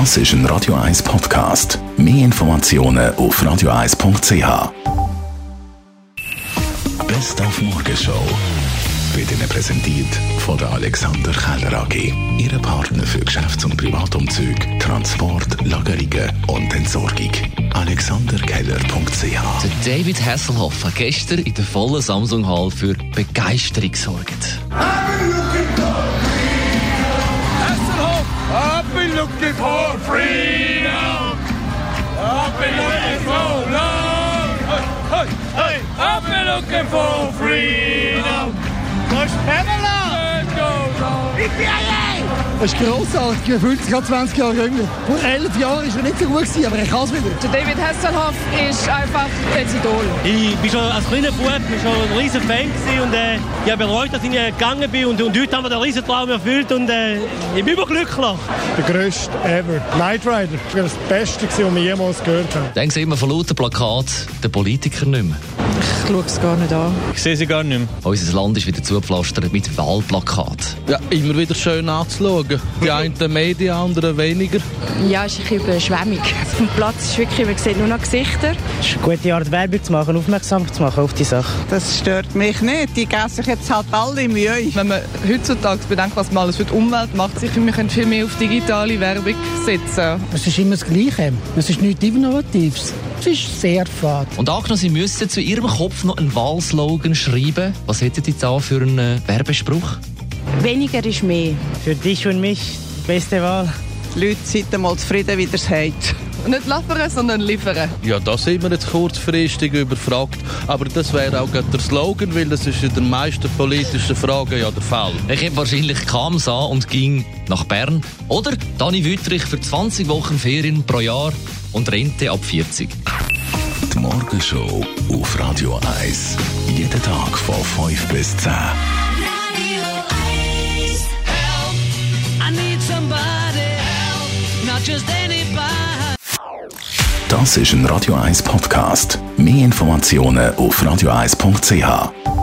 Das ist ein Radio 1 Podcast. Mehr Informationen auf radio1.ch. Best auf Morgenshow wird Ihnen präsentiert von der Alexander Keller AG. Ihre Partner für Geschäfts- und Privatumzug, Transport, Lagerungen und Entsorgung. AlexanderKeller.ch Der David Hasselhoff hat gestern in der vollen Samsung Hall für Begeisterung gesorgt. Looking for freedom. Push Pamela. It goes on. Das ist grossartig. Fühlt sich gerade 20 Jahre jünger. Vor 11 Jahren war er nicht so gut, gewesen, aber er kann es wieder. Der David Hasselhoff ist einfach ein Idol. Ich bin schon als kleiner Bub schon ein riesen Fan gewesen und äh, ich habe bereut, dass ich nicht gegangen bin und, und heute haben wir den riesen Traum erfüllt und äh, ich bin überglücklich. Der grösste ever. Knight Rider. Das war das Beste, was wir jemals gehört haben. Dann sehen wir von lauter Plakat den Politiker nicht mehr. Ich schaue es gar nicht an. Ich sehe sie gar nicht mehr. Unser Land ist wieder zugepflastert mit Wahlplakat. Ja, immer wieder schön anzuschauen. Die einen mehr, die anderen weniger. Ja, es ist ein bisschen überschwemmig. Auf dem Platz ist wirklich, man sieht nur noch Gesichter. Es ist eine gute Art, Werbung zu machen, aufmerksam zu machen auf die Sache. Das stört mich nicht. Die geben sich jetzt halt alle Mühe. Wenn man heutzutage bedenkt, was man alles für die Umwelt macht, ich finde, wir können viel mehr auf digitale Werbung setzen. Es ist immer das Gleiche. Es ist nichts Innovatives. Es ist sehr fad. Und angenommen, Sie müssten zu Ihrem Kopf noch einen Wahlslogan schreiben. Was hätten Sie da für einen äh, Werbespruch? Weniger ist mehr. Für dich und mich, beste Wahl. Die Leute sind einmal zufrieden, wie das hat. Nicht liefern, sondern liefern. Ja, da sind wir jetzt kurzfristig überfragt. Aber das wäre auch der Slogan, weil das ist in den meisten politischen Fragen ja der Fall. Ich hätte wahrscheinlich Kams an und ging nach Bern. Oder Dani Wüttrich für 20 Wochen Ferien pro Jahr und Rente ab 40. Die Morgenshow auf Radio 1. Jeden Tag von 5 bis 10. Das ist ein Radio 1 Podcast. Mehr Informationen auf radio1.ch.